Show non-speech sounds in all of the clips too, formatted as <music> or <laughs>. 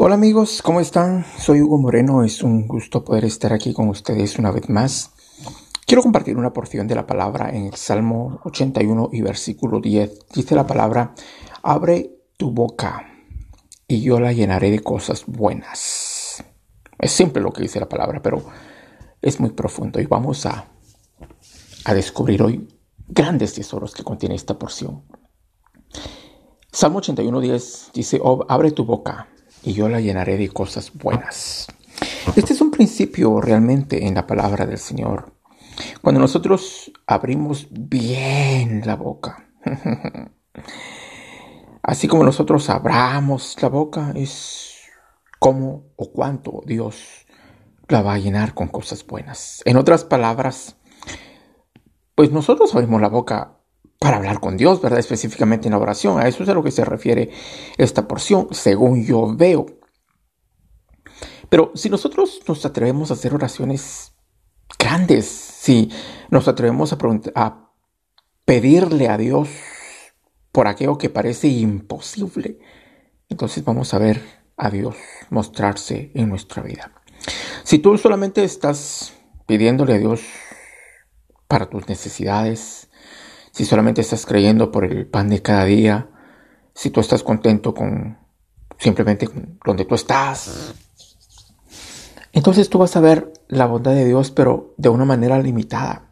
Hola amigos, ¿cómo están? Soy Hugo Moreno, es un gusto poder estar aquí con ustedes una vez más. Quiero compartir una porción de la palabra en el Salmo 81 y versículo 10. Dice la palabra, abre tu boca y yo la llenaré de cosas buenas. Es simple lo que dice la palabra, pero es muy profundo y vamos a, a descubrir hoy grandes tesoros que contiene esta porción. Salmo 81.10 dice, oh, abre tu boca y yo la llenaré de cosas buenas. Este es un principio realmente en la palabra del Señor. Cuando nosotros abrimos bien la boca, <laughs> así como nosotros abramos la boca, es cómo o cuánto Dios la va a llenar con cosas buenas. En otras palabras, pues nosotros abrimos la boca para hablar con Dios, ¿verdad? Específicamente en la oración. A eso es a lo que se refiere esta porción, según yo veo. Pero si nosotros nos atrevemos a hacer oraciones grandes, si nos atrevemos a, a pedirle a Dios por aquello que parece imposible, entonces vamos a ver a Dios mostrarse en nuestra vida. Si tú solamente estás pidiéndole a Dios para tus necesidades, si solamente estás creyendo por el pan de cada día, si tú estás contento con simplemente donde tú estás, entonces tú vas a ver la bondad de Dios, pero de una manera limitada.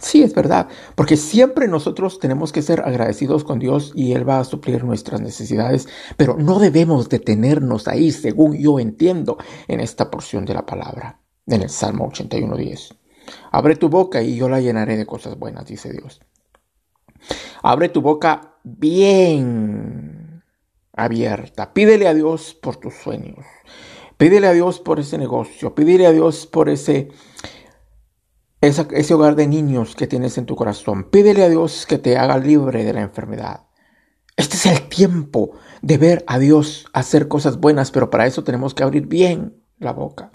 Sí, es verdad, porque siempre nosotros tenemos que ser agradecidos con Dios y Él va a suplir nuestras necesidades, pero no debemos detenernos ahí, según yo entiendo en esta porción de la palabra, en el Salmo 81.10. Abre tu boca y yo la llenaré de cosas buenas, dice Dios. Abre tu boca bien abierta. Pídele a Dios por tus sueños. Pídele a Dios por ese negocio. Pídele a Dios por ese, ese hogar de niños que tienes en tu corazón. Pídele a Dios que te haga libre de la enfermedad. Este es el tiempo de ver a Dios hacer cosas buenas, pero para eso tenemos que abrir bien la boca.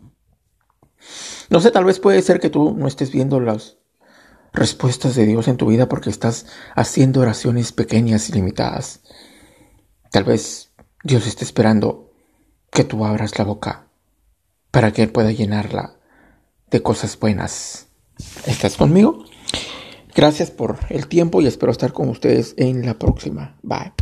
No sé, tal vez puede ser que tú no estés viendo los, respuestas de Dios en tu vida porque estás haciendo oraciones pequeñas y limitadas. Tal vez Dios esté esperando que tú abras la boca para que Él pueda llenarla de cosas buenas. ¿Estás conmigo? Gracias por el tiempo y espero estar con ustedes en la próxima. Bye.